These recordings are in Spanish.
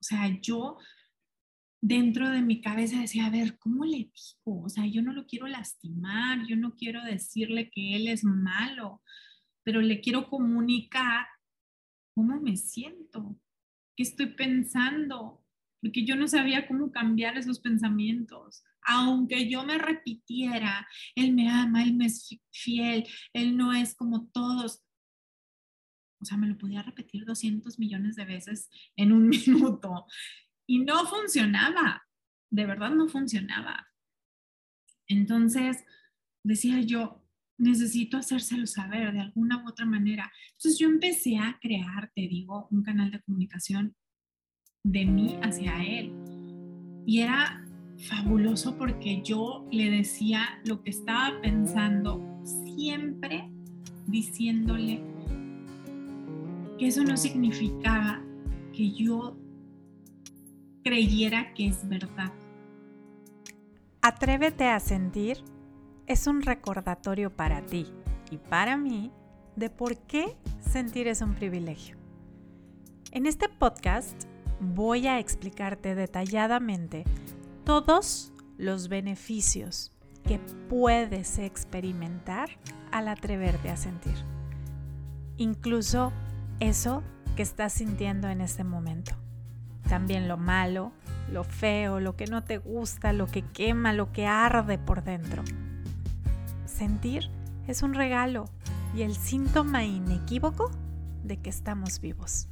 O sea, yo dentro de mi cabeza decía, a ver, ¿cómo le digo? O sea, yo no lo quiero lastimar, yo no quiero decirle que él es malo, pero le quiero comunicar cómo me siento, qué estoy pensando, porque yo no sabía cómo cambiar esos pensamientos. Aunque yo me repitiera, él me ama, él me es fiel, él no es como todos. O sea, me lo podía repetir 200 millones de veces en un minuto y no funcionaba, de verdad no funcionaba. Entonces, decía yo, necesito hacérselo saber de alguna u otra manera. Entonces yo empecé a crear, te digo, un canal de comunicación de mí hacia él. Y era fabuloso porque yo le decía lo que estaba pensando, siempre diciéndole que eso no significaba que yo creyera que es verdad. Atrévete a sentir es un recordatorio para ti y para mí de por qué sentir es un privilegio. En este podcast voy a explicarte detalladamente todos los beneficios que puedes experimentar al atreverte a sentir. Incluso eso que estás sintiendo en este momento también lo malo, lo feo, lo que no te gusta, lo que quema, lo que arde por dentro. Sentir es un regalo y el síntoma inequívoco de que estamos vivos.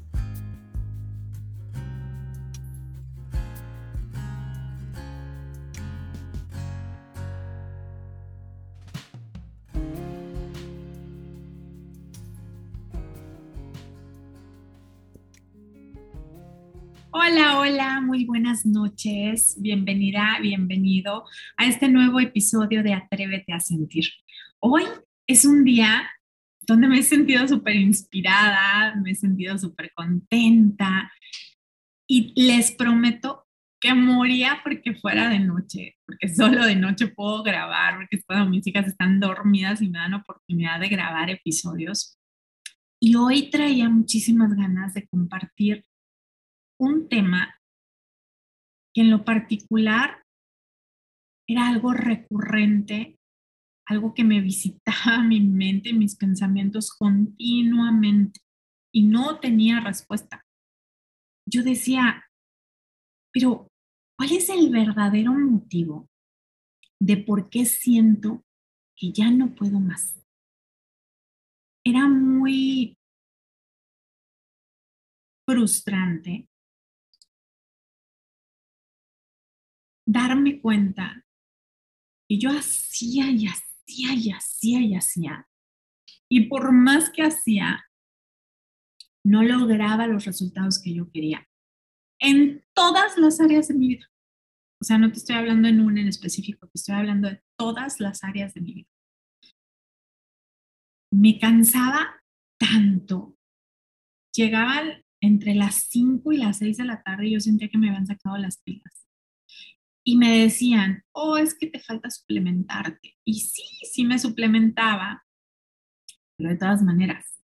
Buenas noches. Bienvenida, bienvenido a este nuevo episodio de Atrévete a Sentir. Hoy es un día donde me he sentido súper inspirada, me he sentido súper contenta y les prometo que moría porque fuera de noche, porque solo de noche puedo grabar, porque es cuando mis hijas están dormidas y me dan oportunidad de grabar episodios. Y hoy traía muchísimas ganas de compartir un tema que en lo particular era algo recurrente, algo que me visitaba mi mente, mis pensamientos continuamente y no tenía respuesta. Yo decía, pero ¿cuál es el verdadero motivo de por qué siento que ya no puedo más? Era muy frustrante darme cuenta que yo hacía y hacía y hacía y hacía. Y por más que hacía, no lograba los resultados que yo quería en todas las áreas de mi vida. O sea, no te estoy hablando en una en específico, te estoy hablando de todas las áreas de mi vida. Me cansaba tanto. Llegaban entre las 5 y las 6 de la tarde y yo sentía que me habían sacado las pilas y me decían, oh, es que te falta suplementarte. Y sí, sí me suplementaba, pero de todas maneras,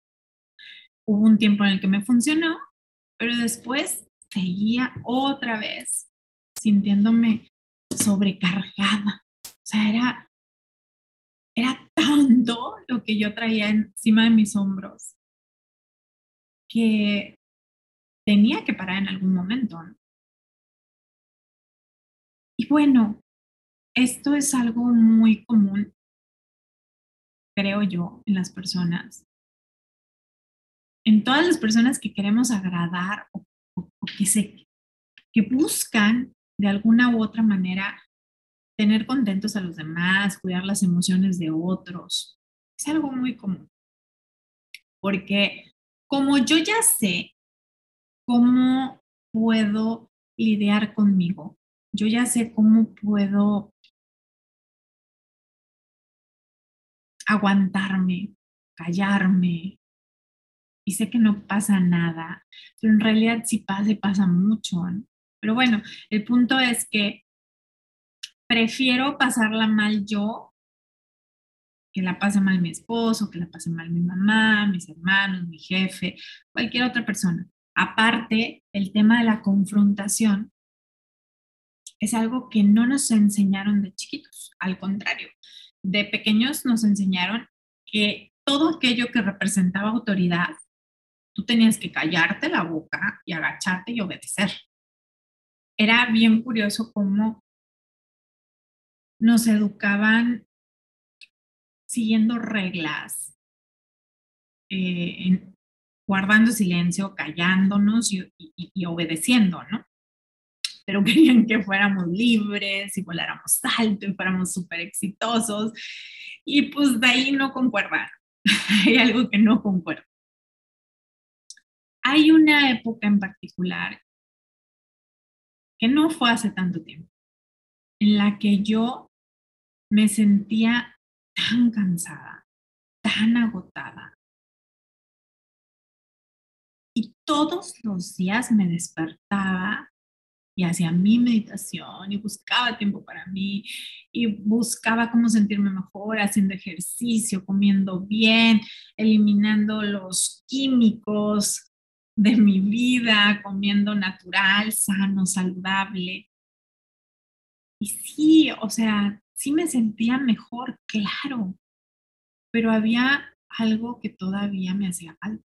hubo un tiempo en el que me funcionó, pero después seguía otra vez sintiéndome sobrecargada. O sea, era, era tanto lo que yo traía encima de mis hombros que tenía que parar en algún momento. Y bueno, esto es algo muy común, creo yo, en las personas. En todas las personas que queremos agradar o, que, que buscan de alguna u otra manera tener contentos a los demás, cuidar las emociones de otros. Es algo muy común. Porque como yo ya sé cómo puedo lidiar conmigo, yo ya sé cómo puedo aguantarme, callarme, y sé que no pasa nada, pero en realidad sí pasa y pasa mucho. Pero bueno, el punto es que prefiero pasarla mal yo que la pase mal mi esposo, que la pase mal mi mamá, mis hermanos, mi jefe, cualquier otra persona. Aparte, el tema de la confrontación es algo que no nos enseñaron de chiquitos, al contrario, de pequeños nos enseñaron que todo aquello que representaba autoridad, tú tenías que callarte la boca y agacharte y obedecer. Era bien curioso cómo nos educaban siguiendo reglas, eh, guardando silencio, callándonos y, obedeciendo, ¿no? Pero querían que fuéramos libres y voláramos alto y fuéramos súper exitosos. Y pues de ahí no concuerda. Hay algo que no concuerda. Hay una época en particular que no fue hace tanto tiempo, en la que yo me sentía tan cansada, tan agotada, y todos los días me despertaba y hacía mi meditación y buscaba tiempo para mí y buscaba cómo sentirme mejor haciendo ejercicio, comiendo bien, eliminando los químicos de mi vida, comiendo natural, sano, saludable. Y sí, o sea, sí me sentía mejor, claro, pero había algo que todavía me hacía falta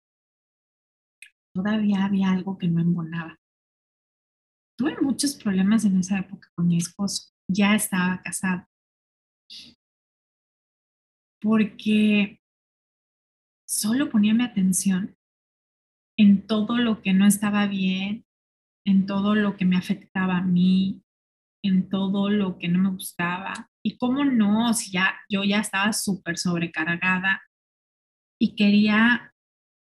todavía había algo que no embonaba. Tuve muchos problemas en esa época con mi esposo. Ya estaba casado. Porque solo ponía mi atención en todo lo que no estaba bien, en todo lo que me afectaba a mí, en todo lo que no me gustaba. Y cómo no, si ya yo ya estaba súper sobrecargada y quería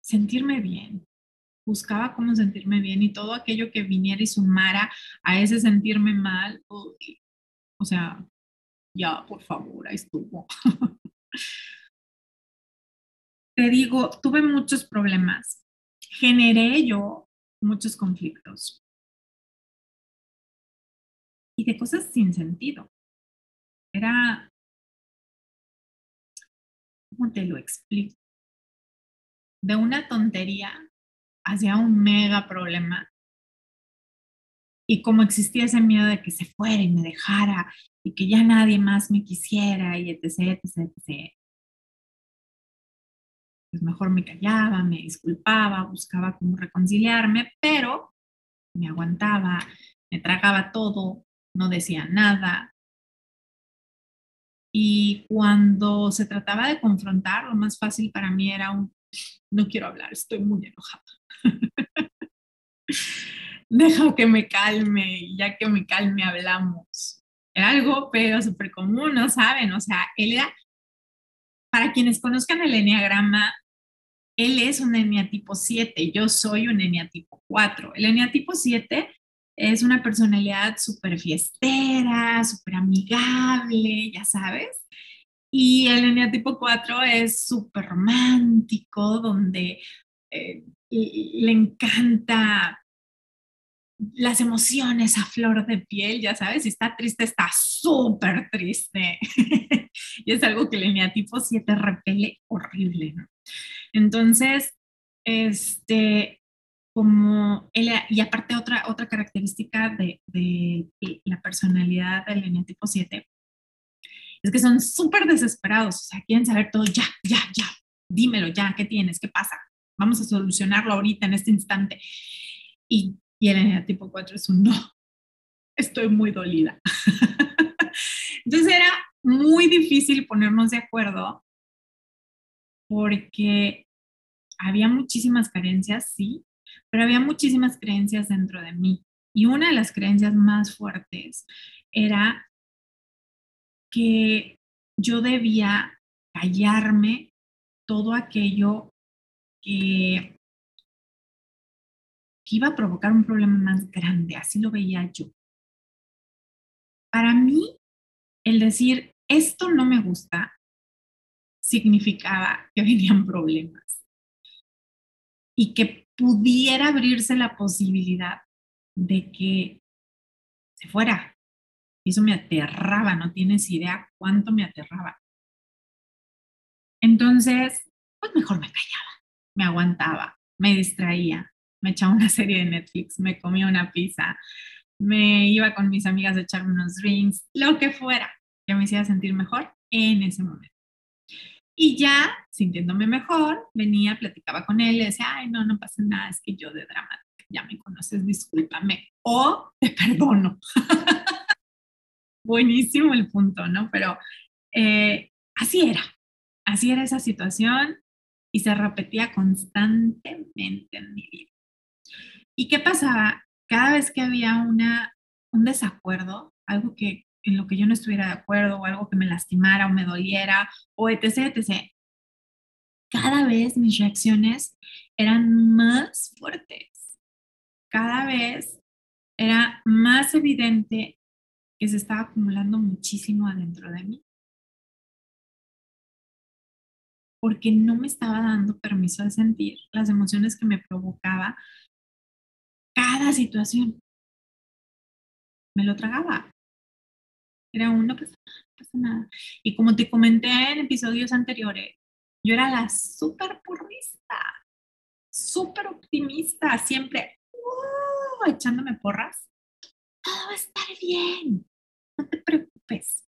sentirme bien, buscaba cómo sentirme bien y todo aquello que viniera y sumara a ese sentirme mal, o sea, ya, por favor, ahí estuvo. Te digo, tuve muchos problemas, generé yo muchos conflictos y de cosas sin sentido. Era, ¿cómo te lo explico? De una tontería hacía un mega problema. Y como existía ese miedo de que se fuera y me dejara y que ya nadie más me quisiera y etc, etc, etc. Pues mejor me callaba, me disculpaba, buscaba cómo reconciliarme, pero me aguantaba, me tragaba todo, no decía nada. Y cuando se trataba de confrontar, lo más fácil para mí era un, no quiero hablar, estoy muy enojada. Deja que me calme ya que me calme hablamos. Era algo, pero súper común, ¿no saben? O sea, él era, para quienes conozcan el enneagrama, él es un eneatipo 7, yo soy un eneatipo 4. El eneatipo 7 es una personalidad súper fiestera, súper amigable, ya sabes. Y el eneatipo 4 es súper romántico, donde eh, le encanta las emociones a flor de piel, ya sabes, si está triste, está súper triste. y es algo que el tipo 7 repele horrible, ¿no? Entonces, este, como él, y aparte otra, otra característica de, de la personalidad del tipo 7 es que son súper desesperados, o sea, quieren saber todo ya, ya, ya, dímelo ya, ¿qué tienes? ¿Qué pasa? vamos a solucionarlo ahorita, en este instante. Y, y el tipo 4 es un no, estoy muy dolida. Entonces era muy difícil ponernos de acuerdo porque había muchísimas carencias, sí, pero había muchísimas creencias dentro de mí. Y una de las creencias más fuertes era que yo debía callarme todo aquello que, iba a provocar un problema más grande, así lo veía yo. Para mí, el decir, esto no me gusta, significaba que venían problemas y que pudiera abrirse la posibilidad de que se fuera. Y eso me aterraba, no tienes idea cuánto me aterraba. Entonces, pues mejor me callaba me aguantaba, me distraía, me echaba una serie de Netflix, me comía una pizza, me iba con mis amigas a echarme unos drinks, lo que fuera, que me hiciera sentir mejor en ese momento. Y ya, sintiéndome mejor, venía, platicaba con él, le decía, ay, no, no pasa nada, es que yo de dramática, ya me conoces, discúlpame, o te perdono. Buenísimo el punto, ¿no? Pero eh, así era, así era esa situación y se repetía constantemente en mi vida. ¿Y qué pasaba? Cada vez que había una, un desacuerdo, algo que en lo que yo no estuviera de acuerdo o algo que me lastimara o me doliera o etc, etc, cada vez mis reacciones eran más fuertes. Cada vez era más evidente que se estaba acumulando muchísimo adentro de mí. Porque no me estaba dando permiso de sentir las emociones que me provocaba cada situación. Me lo tragaba. Era uno, no pasa nada. Y como te comenté en episodios anteriores, yo era la súper purrista, súper optimista, siempre uh, echándome porras. Todo va a estar bien, no te preocupes.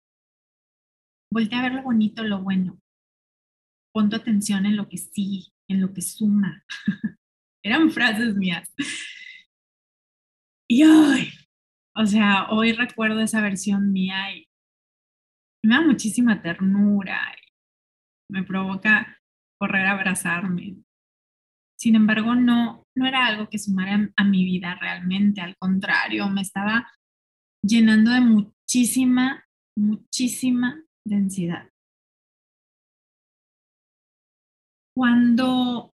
Voltea a ver lo bonito, lo bueno. Pon tu atención en lo que sí, en lo que suma. Eran frases mías. Y hoy, o sea, hoy recuerdo esa versión mía y me da muchísima ternura, y me provoca correr a abrazarme. Sin embargo, no, no era algo que sumara a mi vida realmente, al contrario, me estaba llenando de muchísima, muchísima densidad. Cuando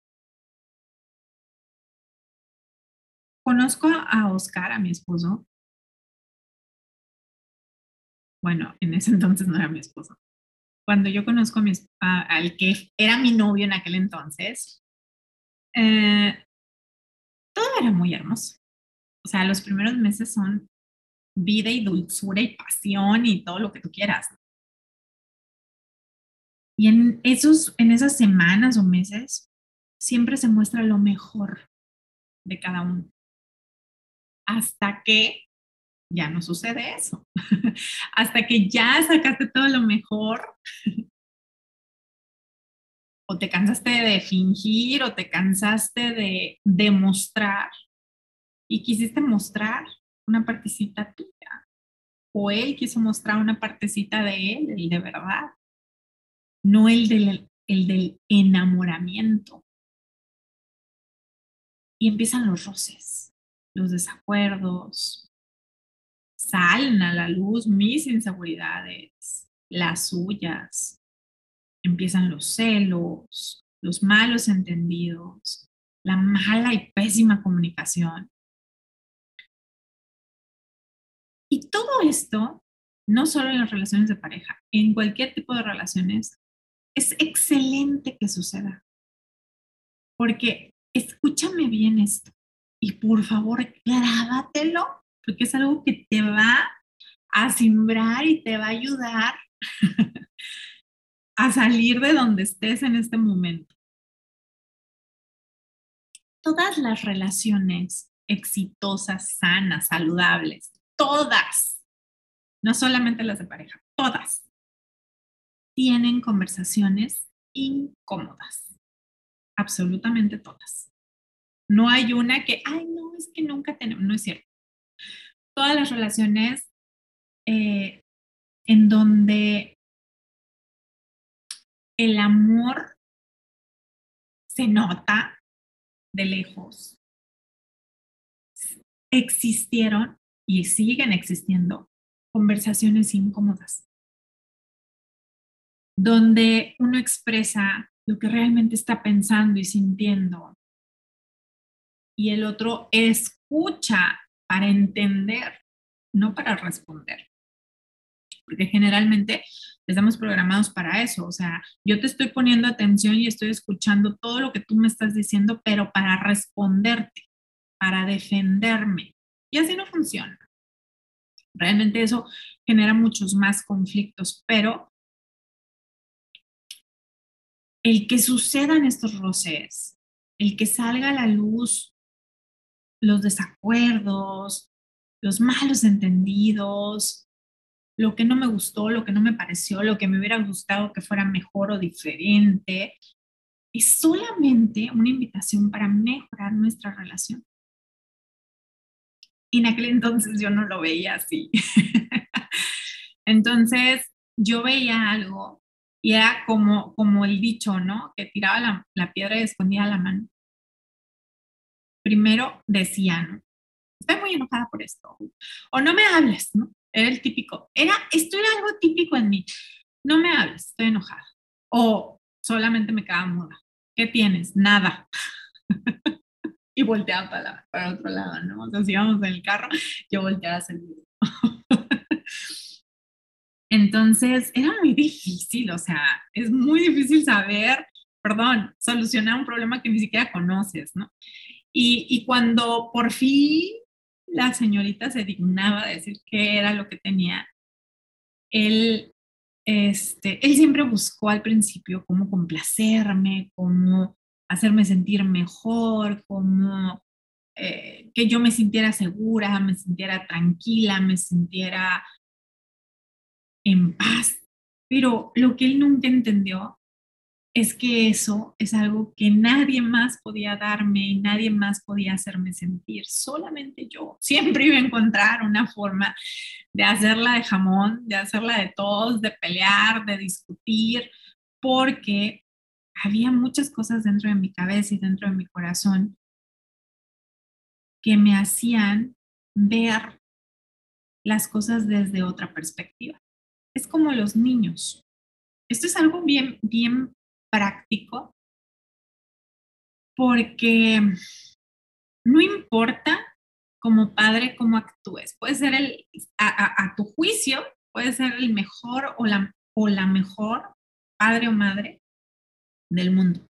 conozco a Oscar, a mi esposo, bueno, en ese entonces no era mi esposo. Cuando yo conozco a mi, al que era mi novio en aquel entonces, eh, todo era muy hermoso. O sea, los primeros meses son vida y dulzura y pasión y todo lo que tú quieras. Y en, esos, en esas semanas o meses siempre se muestra lo mejor de cada uno. Hasta que ya no sucede eso. Hasta que ya sacaste todo lo mejor. o te cansaste de fingir o te cansaste de demostrar y quisiste mostrar una partecita tuya. O él quiso mostrar una partecita de él, el de verdad. No el del, el del enamoramiento. Y empiezan los roces, los desacuerdos, salen a la luz mis inseguridades, las suyas. Empiezan los celos, los malos entendidos, la mala y pésima comunicación. Y todo esto, no solo en las relaciones de pareja, en cualquier tipo de relaciones, es excelente que suceda. Porque escúchame bien esto y por favor grábatelo porque es algo que te va a simbrar y te va a ayudar a salir de donde estés en este momento. Todas las relaciones exitosas, sanas, saludables, todas, no solamente las de pareja, todas, tienen conversaciones incómodas. Absolutamente todas. No hay una que, ay, no, es que nunca tenemos, no es cierto todas las relaciones eh, en donde el amor se nota de lejos, existieron y siguen existiendo conversaciones incómodas, donde uno expresa lo que realmente está pensando y sintiendo y el otro escucha para entender, no para responder. Porque generalmente estamos programados para eso. O sea, yo te estoy poniendo atención y estoy escuchando todo lo que tú me estás diciendo, pero para responderte, para defenderme. Y así no funciona. Realmente eso genera muchos más conflictos, pero el que sucedan estos roces, el que salga a la luz los desacuerdos, los malos entendidos, lo que no me gustó, lo que no me pareció, lo que me hubiera gustado que fuera mejor o diferente, es solamente una invitación para mejorar nuestra relación. En aquel entonces yo no lo veía así. entonces yo veía algo y era como, como el dicho, ¿no? Que tiraba la, la piedra y escondía la mano. Primero decía, ¿no? Estoy muy enojada por esto. O no me hables, ¿no? Era el típico. Era, esto era algo típico en mí. No me hables, estoy enojada. O solamente me quedaba muda. ¿Qué tienes? Nada. y volteaba para, para otro lado, ¿no? Si íbamos en el carro, yo volteaba hacia el Entonces, era muy difícil, o sea, es muy difícil saber, perdón, solucionar un problema que ni siquiera conoces, ¿no? Y, y cuando por fin la señorita se dignaba a decir qué era lo que tenía, él, este, él siempre buscó al principio cómo complacerme, cómo hacerme sentir mejor, cómo eh, que yo me sintiera segura, me sintiera tranquila, me sintiera en paz. Pero lo que él nunca entendió es que eso es algo que nadie más podía darme y nadie más podía hacerme sentir, solamente yo. Siempre iba a encontrar una forma de hacerla de jamón, de hacerla de todos, de pelear, de discutir, porque había muchas cosas dentro de mi cabeza y dentro de mi corazón que me hacían ver las cosas desde otra perspectiva. Es como los niños. Esto es algo bien, bien práctico porque no importa como padre cómo actúes. Puede ser el, a, tu juicio, puede ser el mejor o la, o la mejor padre o madre del mundo.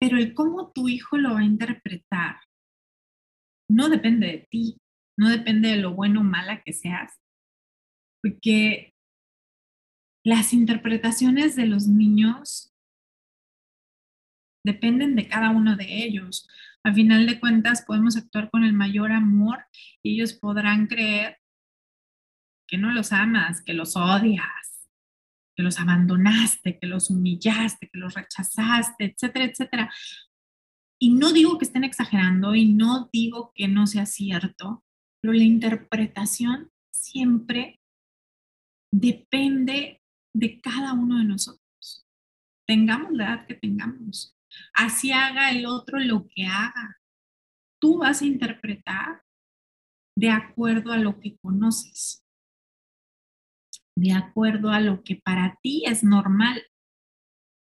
Pero el cómo tu hijo lo va a interpretar no depende de ti, no depende de lo bueno o mala que seas, porque las interpretaciones de los niños dependen de cada uno de ellos. A final de cuentas, podemos actuar con el mayor amor y ellos podrán creer que no los amas, que los odias, que los abandonaste, que los humillaste, que los rechazaste, etcétera, etcétera. Y no digo que estén exagerando y no digo que no sea cierto, pero la interpretación siempre depende de cada uno de nosotros. Tengamos la edad que tengamos. Así haga el otro lo que haga. Tú vas a interpretar de acuerdo a lo que conoces, de acuerdo a lo que para ti es normal,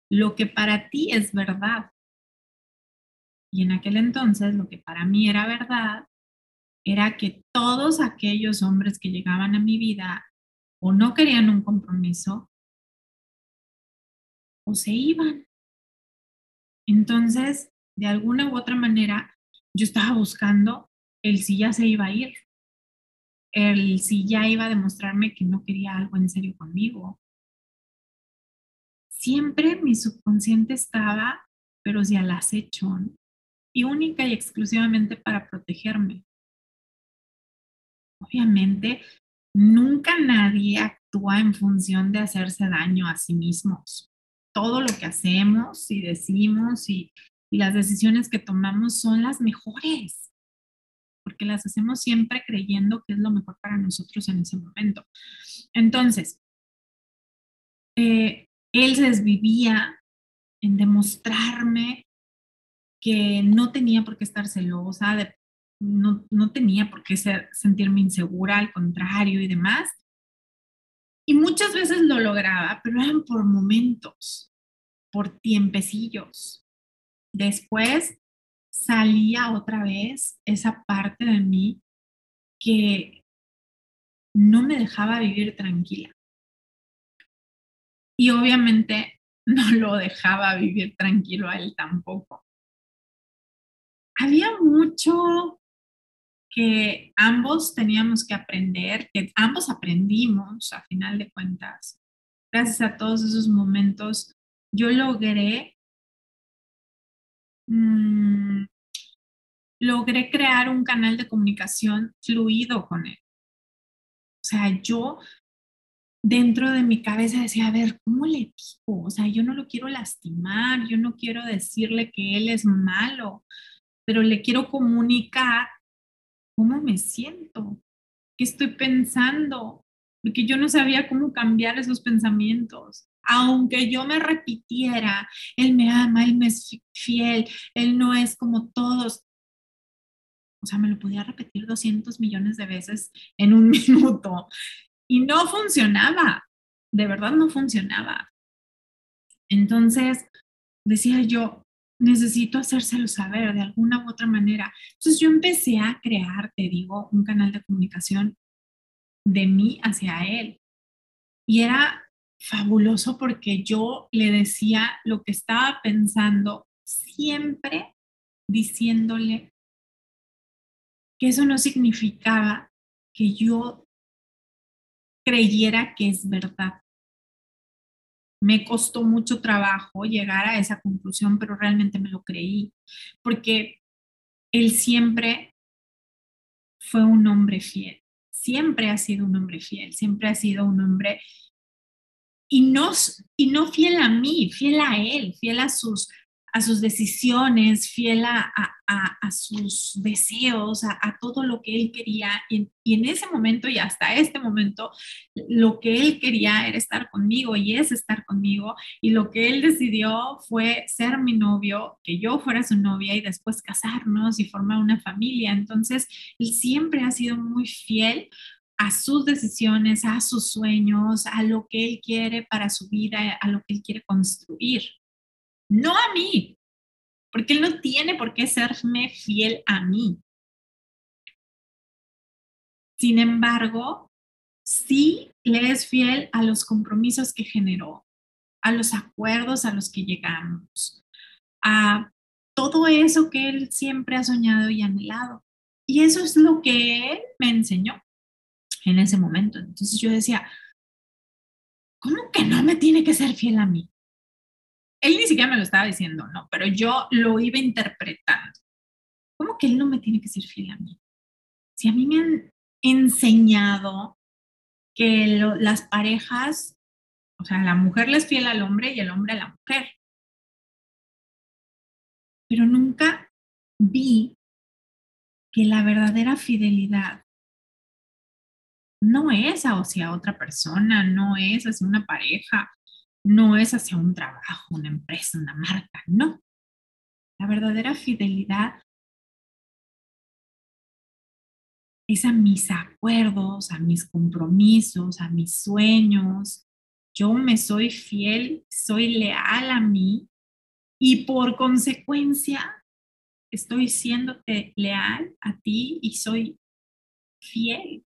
lo que para ti es verdad. Y en aquel entonces lo que para mí era verdad era que todos aquellos hombres que llegaban a mi vida o no querían un compromiso o se iban. Entonces, de alguna u otra manera, yo estaba buscando el si ya se iba a ir, el si ya iba a demostrarme que no quería algo en serio conmigo. Siempre mi subconsciente estaba, pero si al acecho, y única y exclusivamente para protegerme. Obviamente, nunca nadie actúa en función de hacerse daño a sí mismos todo lo que hacemos y decimos y, las decisiones que tomamos son las mejores, porque las hacemos siempre creyendo que es lo mejor para nosotros en ese momento. Entonces, eh, él se desvivía en demostrarme que no tenía por qué estar celosa, no, no, tenía por qué sentirme insegura, al contrario y demás. Y muchas veces lo lograba, pero eran por momentos, por tiempecillos. Después salía otra vez esa parte de mí que no me dejaba vivir tranquila. Y obviamente no lo dejaba vivir tranquilo a él tampoco. Había mucho que ambos teníamos que aprender, que ambos aprendimos a final de cuentas. Gracias a todos esos momentos, yo logré, mm, logré crear un canal de comunicación fluido con él. O sea, yo dentro de mi cabeza decía, a ver, ¿cómo le digo? O sea, yo no lo quiero lastimar, yo no quiero decirle que él es malo, pero le quiero comunicar cómo me siento, qué estoy pensando, porque yo no sabía cómo cambiar esos pensamientos. Aunque yo me repitiera, él me ama, él me es fiel, él no es como todos. O sea, me lo podía repetir 200 millones de veces en un minuto y no funcionaba, de verdad no funcionaba. Entonces, decía yo, necesito hacérselo saber de alguna u otra manera. Entonces yo empecé a crear, te digo, un canal de comunicación de mí hacia él. Y era fabuloso porque yo le decía lo que estaba pensando, siempre diciéndole que eso no significaba que yo creyera que es verdad. Me costó mucho trabajo llegar a esa conclusión, pero realmente me lo creí, porque él siempre fue un hombre fiel, siempre ha sido un hombre fiel, siempre ha sido un hombre y no, y no fiel a mí, fiel a él, fiel a sus, a sus decisiones, fiel a, sus deseos, a, todo lo que él quería. Y, en ese momento y hasta este momento, lo que él quería era estar conmigo y es estar conmigo. Y lo que él decidió fue ser mi novio, que yo fuera su novia y después casarnos y formar una familia. Entonces, él siempre ha sido muy fiel a sus decisiones, a sus sueños, a lo que él quiere para su vida, a lo que él quiere construir no a mí, porque él no tiene por qué serme fiel a mí. Sin embargo, sí le es fiel a los compromisos que generó, a los acuerdos a los que llegamos, a todo eso que él siempre ha soñado y anhelado. Y eso es lo que él me enseñó en ese momento. Entonces yo decía, ¿cómo que no me tiene que ser fiel a mí? él ni siquiera me lo estaba diciendo, no, pero yo lo iba interpretando. ¿Cómo que él no me tiene que ser fiel a mí? Si a mí me han enseñado que las parejas, o sea, la mujer le es fiel al hombre y el hombre a la mujer. Pero nunca vi que la verdadera fidelidad no es hacia otra persona, no es hacia una pareja, no es hacia un trabajo, una empresa, una marca, no. La verdadera fidelidad es a mis acuerdos, a mis compromisos, a mis sueños. Yo me soy fiel, soy leal a mí y por consecuencia estoy siéndote leal a ti y soy fiel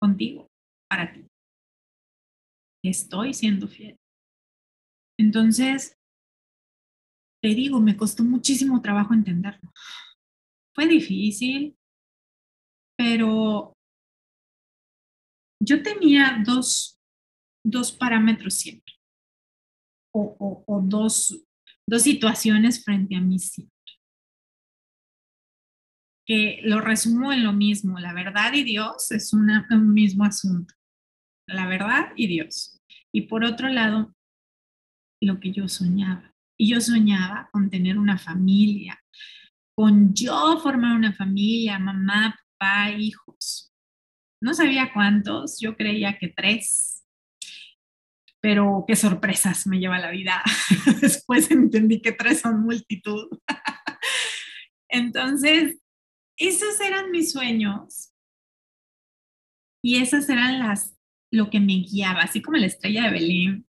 contigo, para ti. Estoy siendo fiel. Entonces, te digo, me costó muchísimo trabajo entenderlo. Fue difícil, pero yo tenía dos, parámetros siempre, o, dos, dos situaciones frente a mí siempre, que lo resumo en lo mismo, la verdad y Dios es un mismo asunto, la verdad y Dios. Y por otro lado, lo que yo soñaba. Y yo soñaba con tener una familia, con yo formar una familia, mamá, papá, hijos. No sabía cuántos, yo creía que tres, pero qué sorpresas me lleva la vida. Después entendí que tres son multitud. Entonces, esos eran mis sueños y esas eran las lo que me guiaba, así como la estrella de Belén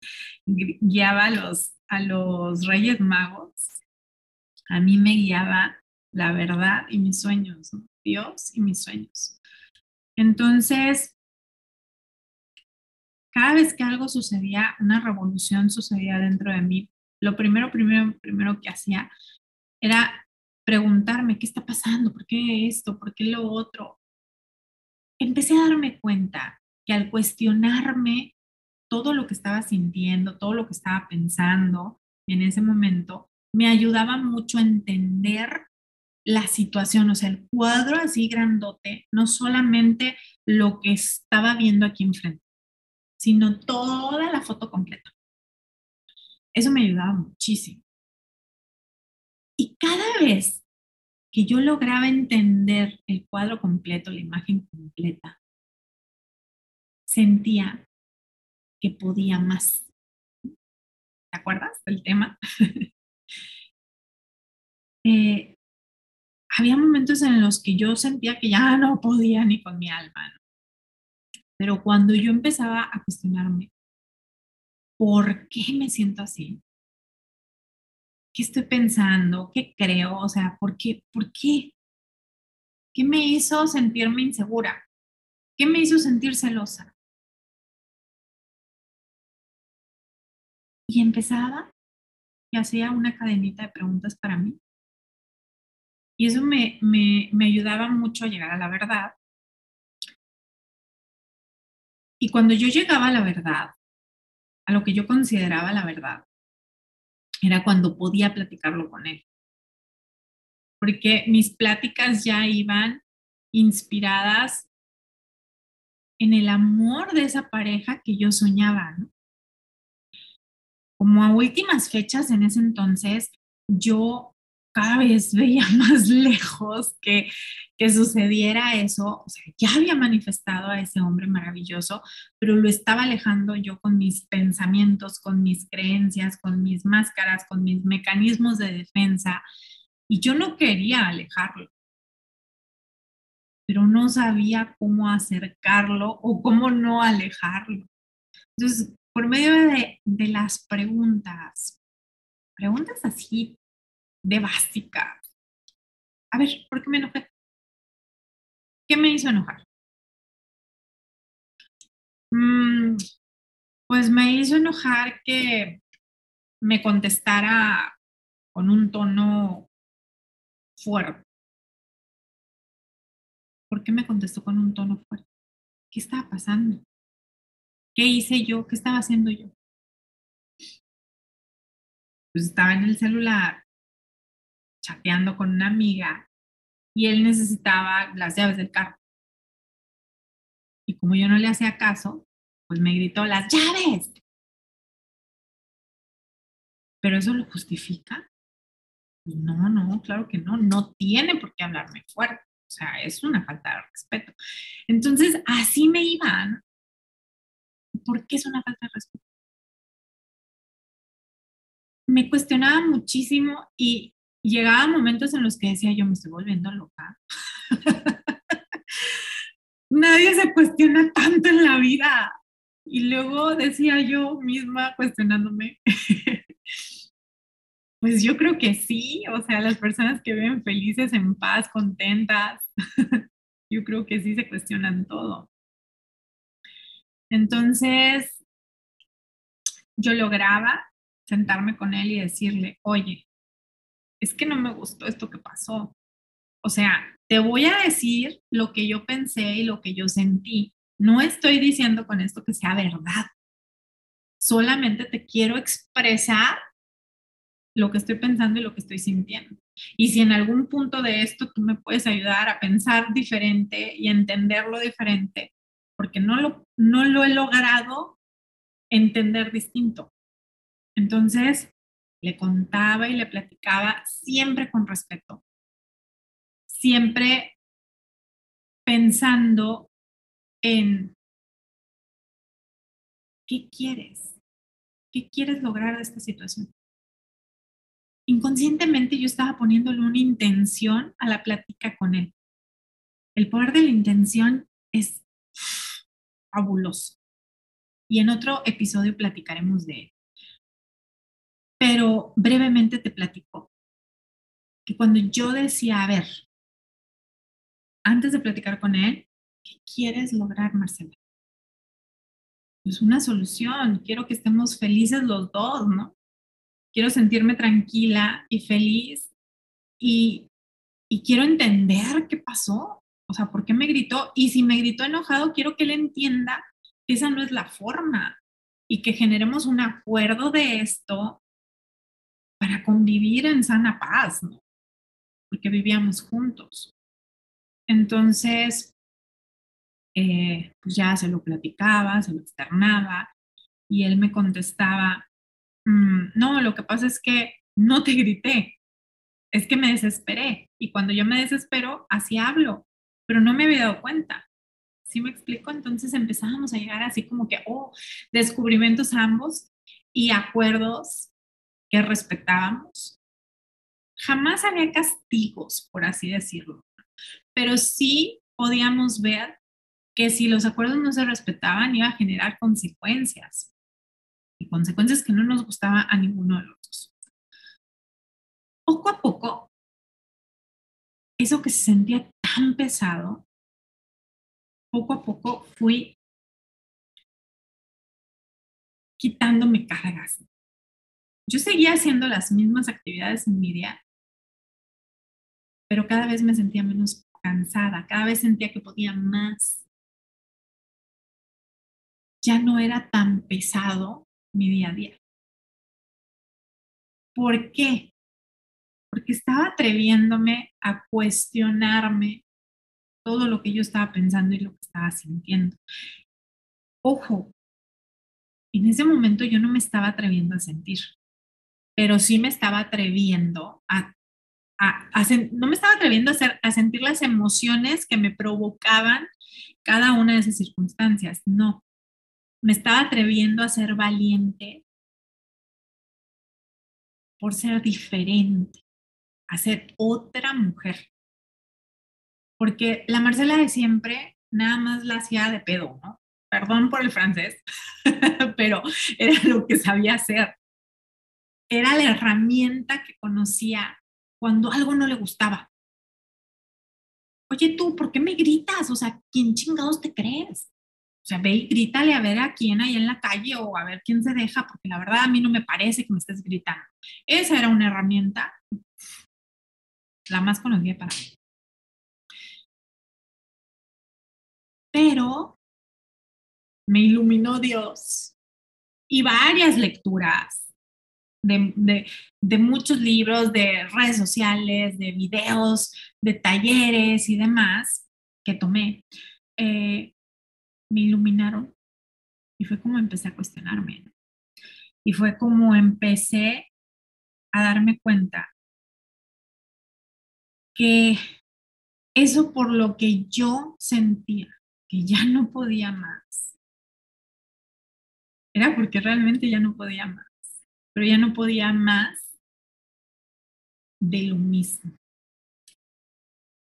guiaba a los, a los reyes magos, a mí me guiaba la verdad y mis sueños, Dios y mis sueños. Entonces, cada vez que algo sucedía, una revolución sucedía dentro de mí, lo primero, primero, primero que hacía era preguntarme, ¿qué está pasando? ¿Por qué esto? ¿Por qué lo otro? Empecé a darme cuenta que al cuestionarme todo lo que estaba sintiendo, todo lo que estaba pensando en ese momento, me ayudaba mucho a entender la situación, o sea, el cuadro así grandote, no solamente lo que estaba viendo aquí enfrente, sino toda la foto completa. Eso me ayudaba muchísimo. Y cada vez que yo lograba entender el cuadro completo, la imagen completa, sentía que podía más. ¿Te acuerdas del tema? Eh, había momentos en los que yo sentía que ya no podía ni con mi alma. Pero cuando yo empezaba a cuestionarme, ¿por qué me siento así? ¿Qué estoy pensando? ¿Qué creo? O sea, ¿por qué? ¿Por qué? ¿Qué me hizo sentirme insegura? ¿Qué me hizo sentir celosa? Y empezaba y hacía una cadenita de preguntas para mí. Y eso me, me, me ayudaba mucho a llegar a la verdad. Y cuando yo llegaba a la verdad, a lo que yo consideraba la verdad, era cuando podía platicarlo con él. Porque mis pláticas ya iban inspiradas en el amor de esa pareja que yo soñaba. Como a últimas fechas en ese entonces, yo cada vez veía más lejos que, que sucediera eso. O ya había manifestado a ese hombre maravilloso, pero lo estaba alejando yo con mis pensamientos, con mis creencias, con mis máscaras, con mis mecanismos de defensa. Y yo no quería alejarlo, pero no sabía cómo acercarlo o cómo no alejarlo. Entonces, por medio de, de las preguntas, preguntas así de básica. A ver, ¿por qué me enojé? ¿Qué me hizo enojar? Mm, pues me hizo enojar que me contestara con un tono fuerte. ¿Por qué me contestó con un tono fuerte? ¿Qué estaba pasando? ¿Qué hice yo? ¿Qué estaba haciendo yo? Pues estaba en el celular chateando con una amiga y él necesitaba las llaves del carro. Y como yo no le hacía caso, pues me gritó, las llaves. ¿Pero eso lo justifica? No, no, claro que no, no tiene por qué hablarme fuerte. O sea, es una falta de respeto. Entonces, así me iban. ¿Por qué es una falta de respeto? Me cuestionaba muchísimo y llegaba momentos en los que decía yo me estoy volviendo loca. Nadie se cuestiona tanto en la vida. Y luego decía yo misma cuestionándome, pues yo creo que sí, o sea, las personas que viven felices, en paz, contentas, yo creo que sí se cuestionan todo. Entonces, yo lograba sentarme con él y decirle, oye, es que no me gustó esto que pasó. O sea, te voy a decir lo que yo pensé y lo que yo sentí. No estoy diciendo con esto que sea verdad. Solamente te quiero expresar lo que estoy pensando y lo que estoy sintiendo. Y si en algún punto de esto tú me puedes ayudar a pensar diferente y entenderlo diferente, porque no lo, no lo he logrado entender distinto. Entonces, le contaba y le platicaba siempre con respeto, siempre pensando en qué quieres, qué quieres lograr de esta situación. Inconscientemente yo estaba poniéndole una intención a la plática con él. El poder de la intención es fabuloso. Y en otro episodio platicaremos de él. Pero brevemente te platico que cuando yo decía, a ver, antes de platicar con él, ¿qué quieres lograr, Marcela? Pues una solución, quiero que estemos felices los dos, ¿no? Quiero sentirme tranquila y feliz y, y quiero entender qué pasó, o sea, ¿por qué me gritó? Y si me gritó enojado, quiero que él entienda que esa no es la forma y que generemos un acuerdo de esto para convivir en sana paz, ¿no? Porque vivíamos juntos. Entonces, eh, pues ya se lo platicaba, se lo externaba y él me contestaba, mm, no, lo que pasa es que no te grité, es que me desesperé y cuando yo me desespero, así hablo, pero no me había dado cuenta. ¿Sí me explico? Entonces empezábamos a llegar así como que, oh, descubrimientos ambos y acuerdos que respetábamos. Jamás había castigos, por así decirlo, pero sí podíamos ver que si los acuerdos no se respetaban iba a generar consecuencias y consecuencias que no nos gustaba a ninguno de los dos. Poco a poco, eso que se sentía tan pesado, poco a poco fui quitándome cargas. Yo seguía haciendo las mismas actividades en mi día, pero cada vez me sentía menos cansada, cada vez sentía que podía más. Ya no era tan pesado mi día a día. ¿Por qué? Porque estaba atreviéndome a cuestionarme todo lo que yo estaba pensando y lo que estaba sintiendo. Ojo, en ese momento yo no me estaba atreviendo a sentir, pero sí me estaba atreviendo a, no me estaba atreviendo a, a sentir las emociones que me provocaban cada una de esas circunstancias. No, me estaba atreviendo a ser valiente por ser diferente, a ser otra mujer. Porque la Marcela de siempre nada más la hacía de pedo, ¿no? Perdón por el francés, pero era lo que sabía hacer. Era la herramienta que conocía cuando algo no le gustaba. Oye tú, ¿por qué me gritas? O sea, ¿quién chingados te crees? O sea, ve y grítale a ver a quién hay en la calle o a ver quién se deja, porque la verdad a mí no me parece que me estés gritando. Esa era una herramienta, la más conocida para mí. Pero me iluminó Dios y varias lecturas de, muchos libros, de redes sociales, de videos, de talleres y demás que tomé. Eh, me iluminaron y fue como empecé a cuestionarme. Y fue como empecé a darme cuenta que eso por lo que yo sentía que ya no podía más, era porque realmente ya no podía más, pero ya no podía más de lo mismo.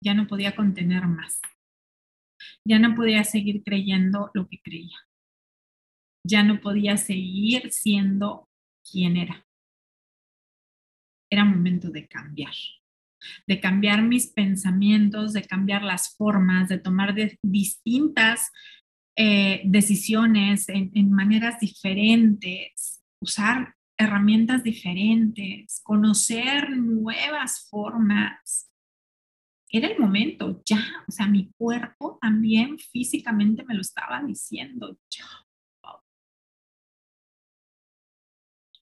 Ya no podía contener más ya no podía seguir creyendo lo que creía. Ya no podía seguir siendo quien era. Era momento de cambiar, de cambiar mis pensamientos, de cambiar las formas, de tomar distintas eh, decisiones en, en maneras diferentes, usar herramientas diferentes, conocer nuevas formas era el momento, ya, o sea, mi cuerpo también físicamente me lo estaba diciendo, ya.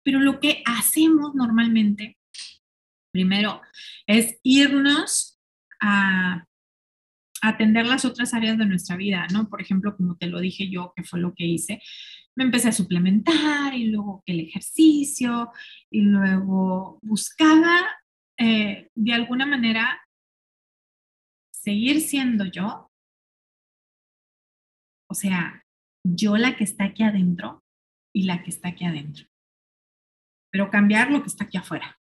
Pero lo que hacemos normalmente, primero, es irnos a atender las otras áreas de nuestra vida, ¿no? Por ejemplo, como te lo dije yo, que fue lo que hice, me empecé a suplementar y luego el ejercicio y luego buscaba eh, de alguna manera seguir siendo yo, o sea, yo la que está aquí adentro y la que está aquí adentro, pero cambiar lo que está aquí afuera.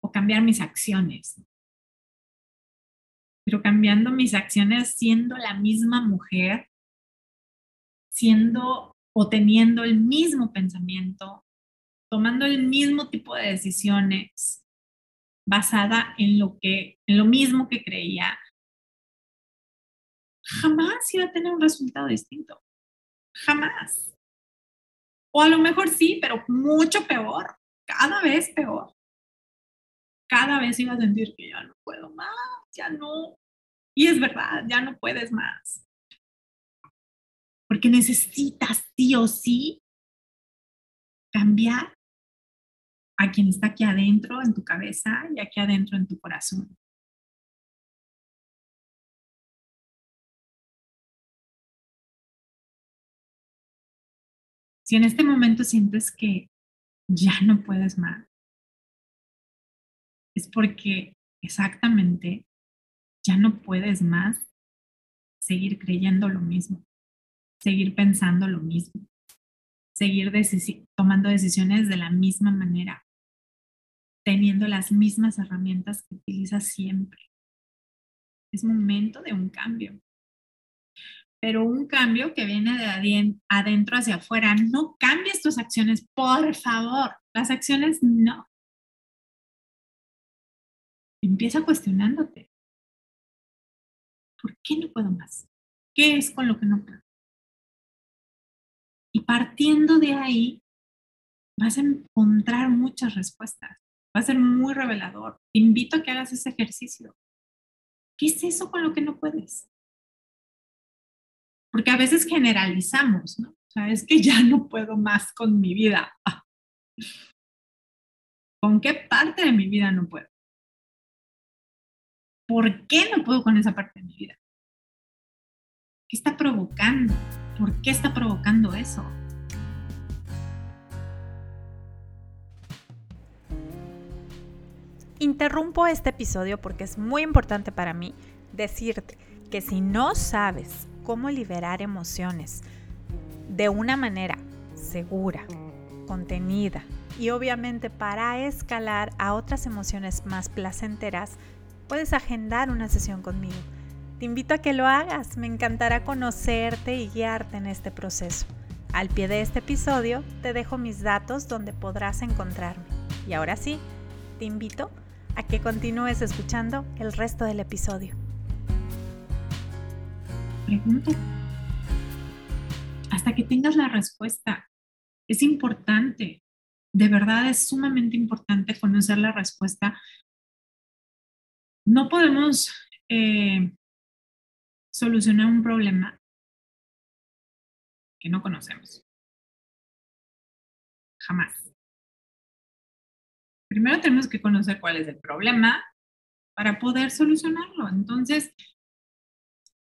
O cambiar mis acciones. Pero cambiando mis acciones siendo la misma mujer, siendo o teniendo el mismo pensamiento, tomando el mismo tipo de decisiones, basada en lo que, en lo mismo que creía, jamás iba a tener un resultado distinto. Jamás. O a lo mejor sí, pero mucho peor, cada vez peor. Cada vez iba a sentir que ya no puedo más, ya no. Y es verdad, ya no puedes más. Porque necesitas sí o sí cambiar a quien está aquí adentro en tu cabeza y aquí adentro en tu corazón. Si en este momento sientes que ya no puedes más, es porque exactamente ya no puedes más seguir creyendo lo mismo, seguir pensando lo mismo, seguir tomando decisiones de la misma manera, teniendo las mismas herramientas que utilizas siempre. Es momento de un cambio. Pero un cambio que viene de adentro hacia afuera. No cambies tus acciones, por favor. Las acciones no. Empieza cuestionándote. ¿Por qué no puedo más? ¿Qué es con lo que no puedo? Y partiendo de ahí, vas a encontrar muchas respuestas. Va a ser muy revelador. Te invito a que hagas ese ejercicio. ¿Qué es eso con lo que no puedes? Porque a veces generalizamos, ¿no? O sea, es que ya no puedo más con mi vida. ¿Con qué parte de mi vida no puedo? ¿Por qué no puedo con esa parte de mi vida? ¿Qué está provocando? ¿Por qué está provocando eso? Interrumpo este episodio porque es muy importante para mí decirte que si no sabes cómo liberar emociones de una manera segura, contenida y obviamente para escalar a otras emociones más placenteras, puedes agendar una sesión conmigo. Te invito a que lo hagas, me encantará conocerte y guiarte en este proceso. Al pie de este episodio te dejo mis datos donde podrás encontrarme. Y ahora sí, te invito a que continúes escuchando el resto del episodio. Pregunta. Hasta que tengas la respuesta. Es importante, de verdad es sumamente importante conocer la respuesta. No podemos eh, solucionar un problema que no conocemos. Jamás primero tenemos que conocer cuál es el problema para poder solucionarlo. Entonces,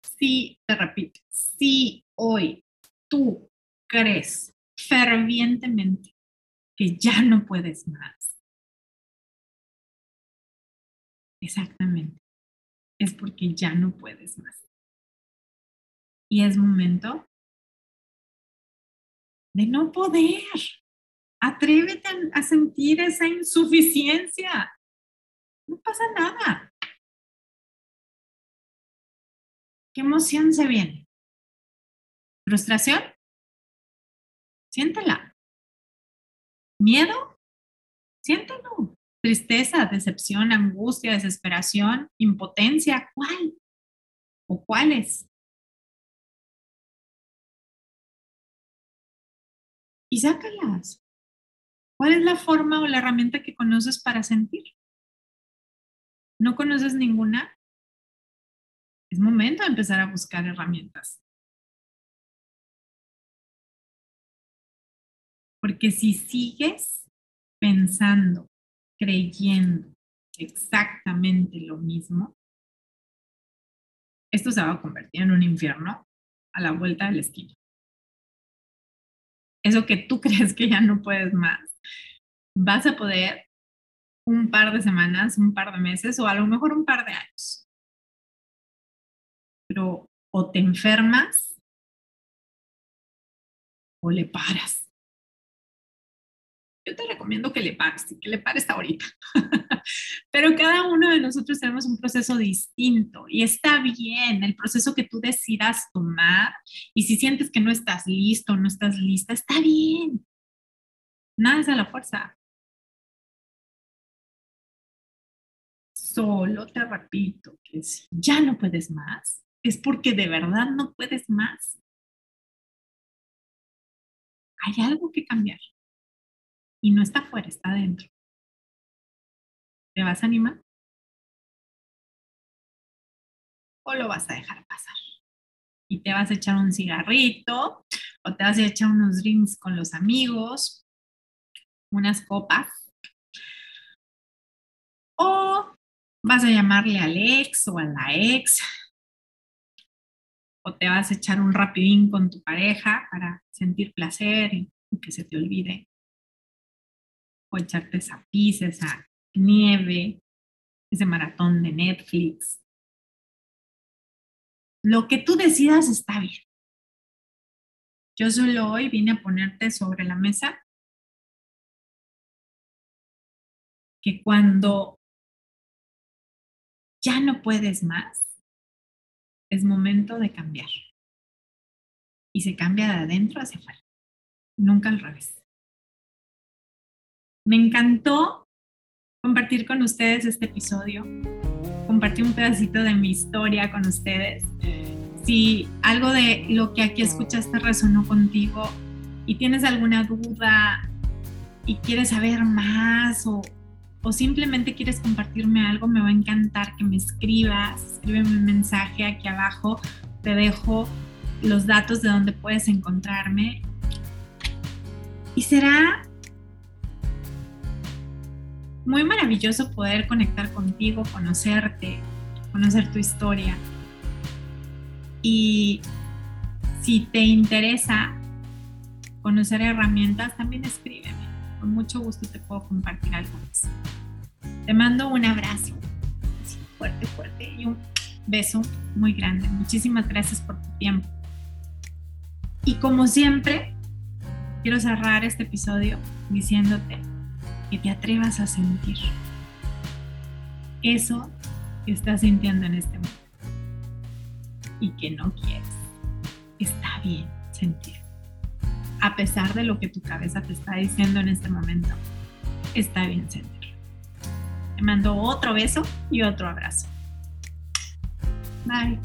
si, te repito, si hoy tú crees fervientemente que ya no puedes más, exactamente, es porque ya no puedes más. Y es momento de no poder. Atrévete a sentir esa insuficiencia. No pasa nada. ¿Qué emoción se viene? ¿Frustración? Siéntela. ¿Miedo? Siéntelo. Tristeza, decepción, angustia, desesperación, impotencia. ¿Cuál? ¿O cuáles? Y sácalas. ¿Cuál es la forma o la herramienta que conoces para sentir? ¿No conoces ninguna? Es momento de empezar a buscar herramientas. Porque si sigues pensando, creyendo exactamente lo mismo, esto se va a convertir en un infierno a la vuelta de la esquina. Eso que tú crees que ya no puedes más, vas a poder un par de semanas, un par de meses o a lo mejor un par de años. Pero o te enfermas o le paras. Yo te recomiendo que le pares que le pares ahorita. Pero cada uno de nosotros tenemos un proceso distinto y está bien el proceso que tú decidas tomar. Y si sientes que no estás listo, no estás lista, está bien. Nada es a la fuerza. Solo te repito que si ya no puedes más, es porque de verdad no puedes más. Hay algo que cambiar. Y no está afuera, está adentro. ¿Te vas a animar? ¿O lo vas a dejar pasar? Y te vas a echar un cigarrito, o te vas a echar unos drinks con los amigos, unas copas, O vas a llamarle al ex o a la ex. O te vas a echar un rapidín con tu pareja para sentir placer y, que se te olvide. Echarte esa pizza, esa nieve, ese maratón de Netflix. Lo que tú decidas está bien. Yo solo hoy vine a ponerte sobre la mesa que cuando ya no puedes más, es momento de cambiar. Y se cambia de adentro hacia afuera, nunca al revés. Me encantó compartir con ustedes este episodio, compartir un pedacito de mi historia con ustedes. Si algo de lo que aquí escuchaste resonó contigo y tienes alguna duda y quieres saber más o, o simplemente quieres compartirme algo, me va a encantar que me escribas, escríbeme un mensaje aquí abajo, te dejo los datos de donde puedes encontrarme. Y será muy maravilloso poder conectar contigo, conocerte, conocer tu historia. Y si te interesa conocer herramientas, también escríbeme. Con mucho gusto te puedo compartir algo más. Te mando un abrazo fuerte, fuerte y un beso muy grande. Muchísimas gracias por tu tiempo. Y como siempre, quiero cerrar este episodio diciéndote que te atrevas a sentir eso que estás sintiendo en este momento y que no quieres. Está bien sentir. A pesar de lo que tu cabeza te está diciendo en este momento, está bien sentir. Te mando otro beso y otro abrazo. Bye.